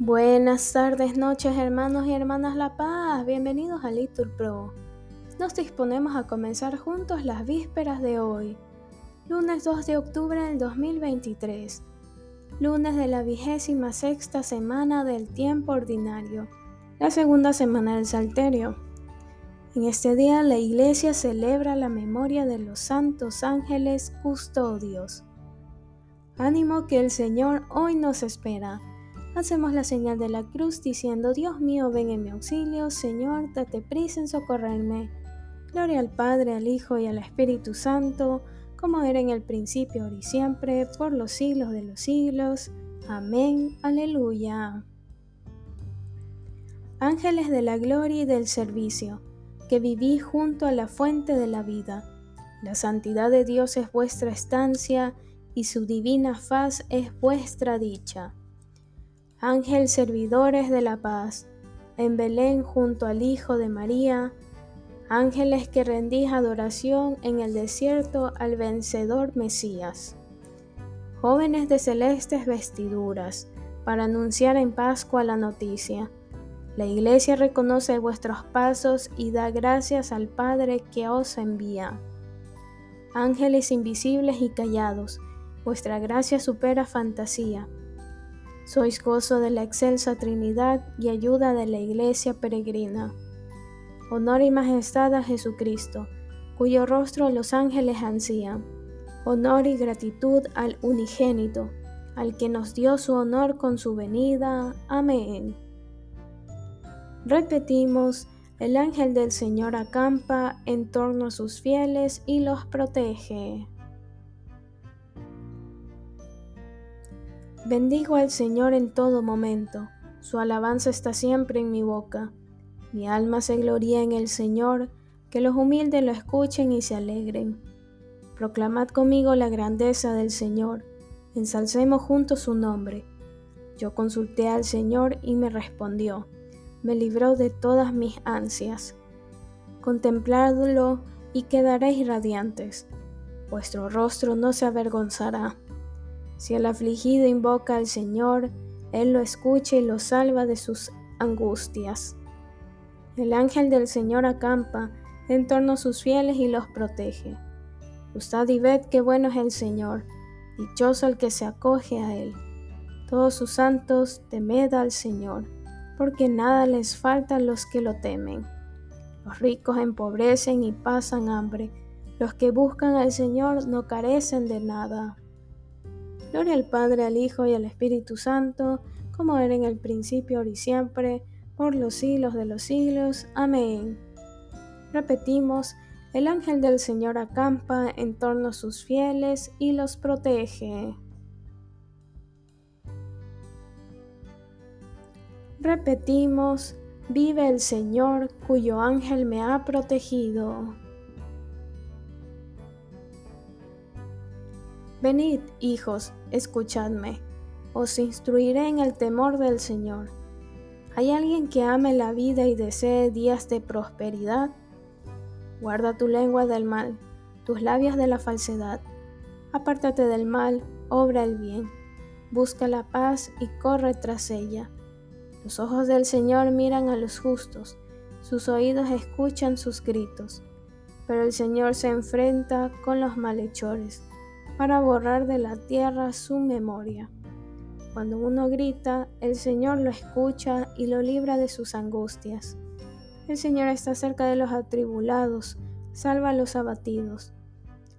Buenas tardes, noches, hermanos y hermanas La Paz. Bienvenidos a Litur Pro. Nos disponemos a comenzar juntos las vísperas de hoy, lunes 2 de octubre del 2023, lunes de la vigésima sexta semana del tiempo ordinario, la segunda semana del Salterio. En este día la Iglesia celebra la memoria de los santos ángeles custodios. Ánimo que el Señor hoy nos espera. Hacemos la señal de la cruz diciendo, Dios mío, ven en mi auxilio, Señor, date prisa en socorrerme. Gloria al Padre, al Hijo y al Espíritu Santo, como era en el principio, ahora y siempre, por los siglos de los siglos. Amén. Aleluya. Ángeles de la gloria y del servicio, que vivís junto a la fuente de la vida. La santidad de Dios es vuestra estancia, y su divina faz es vuestra dicha. Ángel servidores de la paz, en Belén junto al Hijo de María, ángeles que rendís adoración en el desierto al vencedor Mesías. Jóvenes de celestes vestiduras, para anunciar en Pascua la noticia. La Iglesia reconoce vuestros pasos y da gracias al Padre que os envía. Ángeles invisibles y callados, vuestra gracia supera fantasía. Sois gozo de la excelsa Trinidad y ayuda de la Iglesia peregrina. Honor y majestad a Jesucristo, cuyo rostro los ángeles ansían. Honor y gratitud al unigénito, al que nos dio su honor con su venida. Amén. Repetimos, el ángel del Señor acampa en torno a sus fieles y los protege. Bendigo al Señor en todo momento, su alabanza está siempre en mi boca. Mi alma se gloria en el Señor, que los humildes lo escuchen y se alegren. Proclamad conmigo la grandeza del Señor, ensalcemos juntos su nombre. Yo consulté al Señor y me respondió, me libró de todas mis ansias. Contempladlo y quedaréis radiantes, vuestro rostro no se avergonzará. Si el afligido invoca al Señor, Él lo escucha y lo salva de sus angustias. El ángel del Señor acampa en torno a sus fieles y los protege. Gustad y ved qué bueno es el Señor, dichoso el que se acoge a Él. Todos sus santos, temed al Señor, porque nada les falta a los que lo temen. Los ricos empobrecen y pasan hambre, los que buscan al Señor no carecen de nada. Gloria al Padre, al Hijo y al Espíritu Santo, como era en el principio, ahora y siempre, por los siglos de los siglos. Amén. Repetimos, el ángel del Señor acampa en torno a sus fieles y los protege. Repetimos, vive el Señor cuyo ángel me ha protegido. Venid, hijos, escuchadme, os instruiré en el temor del Señor. ¿Hay alguien que ame la vida y desee días de prosperidad? Guarda tu lengua del mal, tus labios de la falsedad. Apártate del mal, obra el bien, busca la paz y corre tras ella. Los ojos del Señor miran a los justos, sus oídos escuchan sus gritos, pero el Señor se enfrenta con los malhechores para borrar de la tierra su memoria. Cuando uno grita, el Señor lo escucha y lo libra de sus angustias. El Señor está cerca de los atribulados, salva a los abatidos.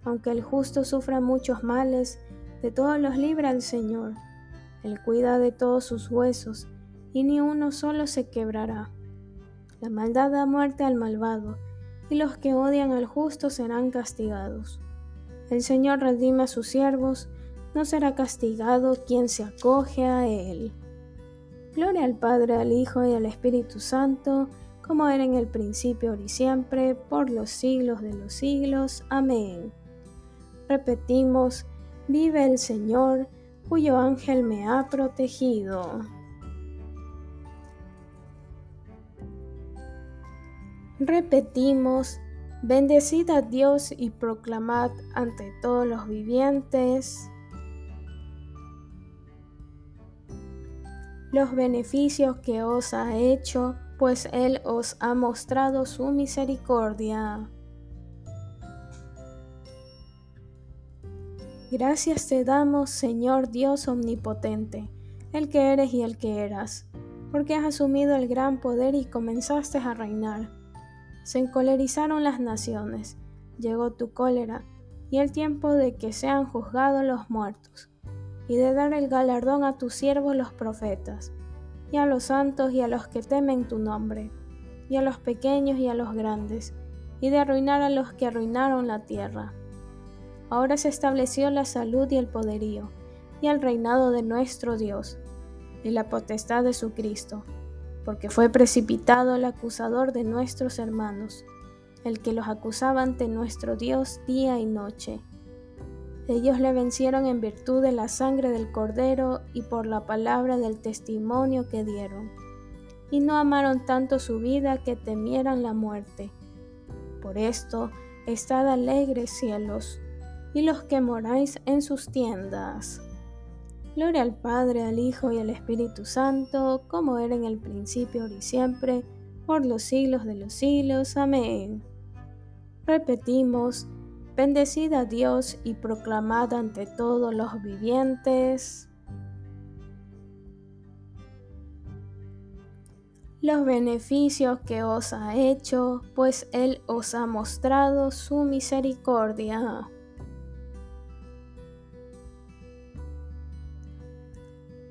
Aunque el justo sufra muchos males, de todos los libra el Señor. Él cuida de todos sus huesos, y ni uno solo se quebrará. La maldad da muerte al malvado, y los que odian al justo serán castigados. El Señor redime a sus siervos, no será castigado quien se acoge a Él. Gloria al Padre, al Hijo y al Espíritu Santo, como era en el principio, ahora y siempre, por los siglos de los siglos. Amén. Repetimos, vive el Señor, cuyo ángel me ha protegido. Repetimos, Bendecid a Dios y proclamad ante todos los vivientes. los beneficios que os ha hecho, pues Él os ha mostrado su misericordia. Gracias te damos, Señor Dios Omnipotente, el que eres y el que eras, porque has asumido el gran poder y comenzaste a reinar. Se encolerizaron las naciones, llegó tu cólera, y el tiempo de que sean juzgados los muertos, y de dar el galardón a tus siervos los profetas, y a los santos y a los que temen tu nombre, y a los pequeños y a los grandes, y de arruinar a los que arruinaron la tierra. Ahora se estableció la salud y el poderío, y el reinado de nuestro Dios, y la potestad de su Cristo, porque fue precipitado el acusador de nuestros hermanos, el que los acusaba ante nuestro Dios día y noche. Ellos le vencieron en virtud de la sangre del Cordero y por la palabra del testimonio que dieron, y no amaron tanto su vida que temieran la muerte. Por esto, estad alegres cielos, y los que moráis en sus tiendas. Gloria al Padre, al Hijo y al Espíritu Santo, como era en el principio, ahora y siempre, por los siglos de los siglos. Amén. Repetimos, bendecid a Dios y proclamad ante todos los vivientes. los beneficios que os ha hecho, pues Él os ha mostrado su misericordia.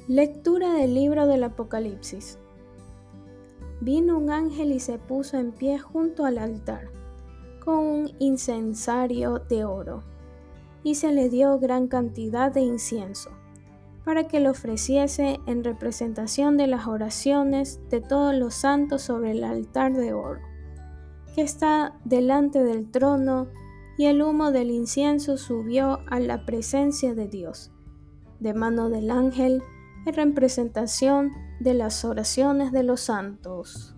Lectura del libro del Apocalipsis. Vino un ángel y se puso en pie junto al altar, con un incensario de oro, y se le dio gran cantidad de incienso, para que lo ofreciese en representación de las oraciones de todos los santos sobre el altar de oro, que está delante del trono, y el humo del incienso subió a la presencia de Dios. De mano del ángel, en representación de las oraciones de los santos.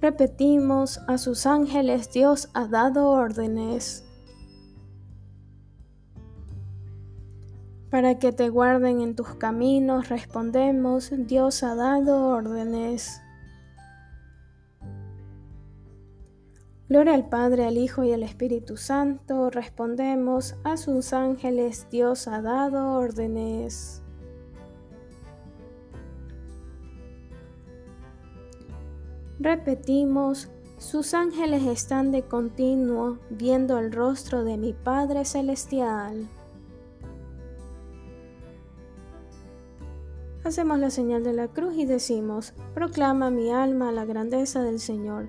Repetimos, a sus ángeles Dios ha dado órdenes para que te guarden en tus caminos. Respondemos, Dios ha dado órdenes. Gloria al Padre, al Hijo y al Espíritu Santo. Respondemos, a sus ángeles Dios ha dado órdenes. Repetimos, sus ángeles están de continuo viendo el rostro de mi Padre Celestial. Hacemos la señal de la cruz y decimos, proclama mi alma la grandeza del Señor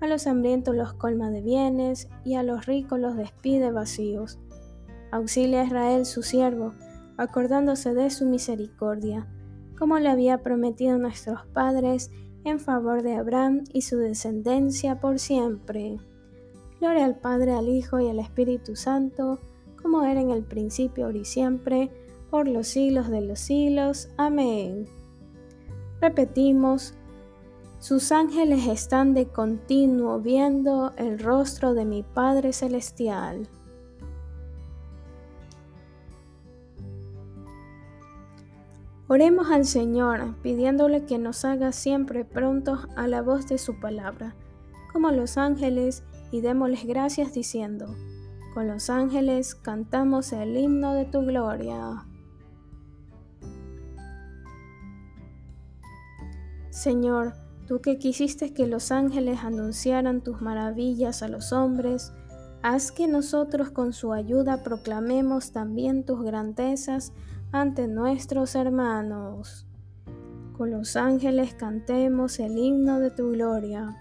A los hambrientos los colma de bienes y a los ricos los despide vacíos. Auxilia a Israel su siervo, acordándose de su misericordia, como le había prometido nuestros padres en favor de Abraham y su descendencia por siempre. Gloria al Padre, al Hijo y al Espíritu Santo, como era en el principio, ahora y siempre, por los siglos de los siglos. Amén. Repetimos, sus ángeles están de continuo viendo el rostro de mi Padre Celestial. Oremos al Señor, pidiéndole que nos haga siempre prontos a la voz de su palabra, como los ángeles, y démosles gracias diciendo, con los ángeles cantamos el himno de tu gloria. Señor, Tú que quisiste que los ángeles anunciaran tus maravillas a los hombres, haz que nosotros con su ayuda proclamemos también tus grandezas ante nuestros hermanos. Con los ángeles cantemos el himno de tu gloria.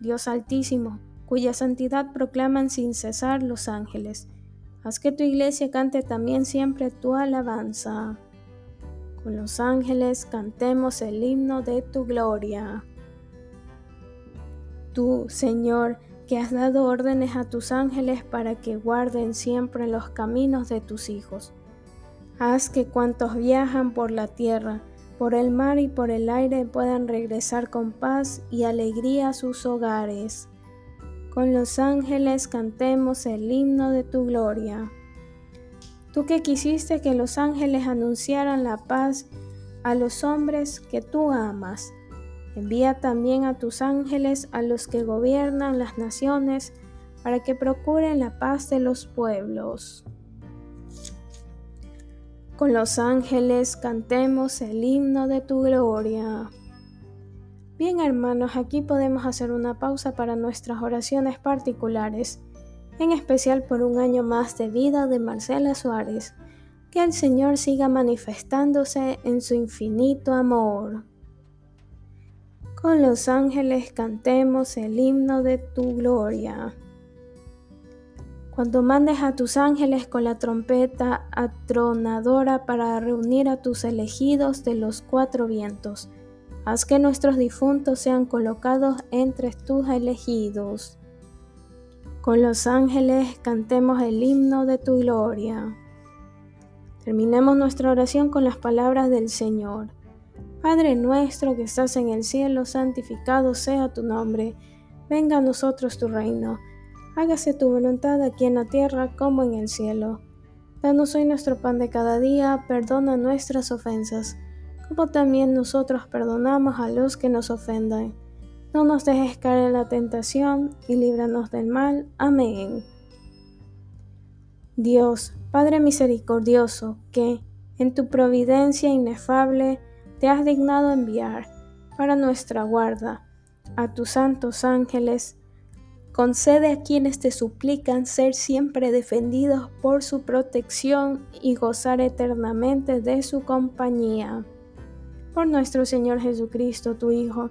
Dios Altísimo, cuya santidad proclaman sin cesar los ángeles, haz que tu iglesia cante también siempre tu alabanza Con los ángeles cantemos el himno de tu gloria. Tú, Señor, que has dado órdenes a tus ángeles para que guarden siempre los caminos de tus hijos. Haz que cuantos viajan por la tierra, por el mar y por el aire puedan regresar con paz y alegría a sus hogares. Con los ángeles cantemos el himno de tu gloria. Tú que quisiste que los ángeles anunciaran la paz a los hombres que tú amas, envía también a tus ángeles a los que gobiernan las naciones para que procuren la paz de los pueblos. Con los ángeles cantemos el himno de tu gloria. Bien hermanos, aquí podemos hacer una pausa para nuestras oraciones particulares en especial por un año más de vida de Marcela Suárez. Que el Señor siga manifestándose en su infinito amor. Con los ángeles cantemos el himno de tu gloria. Cuando mandes a tus ángeles con la trompeta atronadora para reunir a tus elegidos de los cuatro vientos, haz que nuestros difuntos sean colocados entre tus elegidos. Con los ángeles cantemos el himno de tu gloria. Terminemos nuestra oración con las palabras del Señor. Padre nuestro que estás en el cielo, santificado sea tu nombre. Venga a nosotros tu reino. Hágase tu voluntad aquí en la tierra como en el cielo. Danos hoy nuestro pan de cada día, perdona nuestras ofensas, como también nosotros perdonamos a los que nos ofendan no nos dejes caer en la tentación y líbranos del mal. Amén. Dios, Padre misericordioso, que, en tu providencia inefable, te has dignado enviar para nuestra guarda a tus santos ángeles, concede a quienes te suplican ser siempre defendidos por su protección y gozar eternamente de su compañía. Por nuestro Señor Jesucristo, tu Hijo,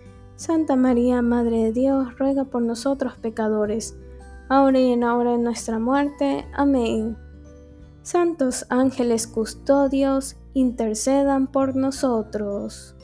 Santa María, Madre de Dios, ruega por nosotros pecadores, ahora y en la hora de nuestra muerte. Amén. Santos ángeles custodios, intercedan por nosotros.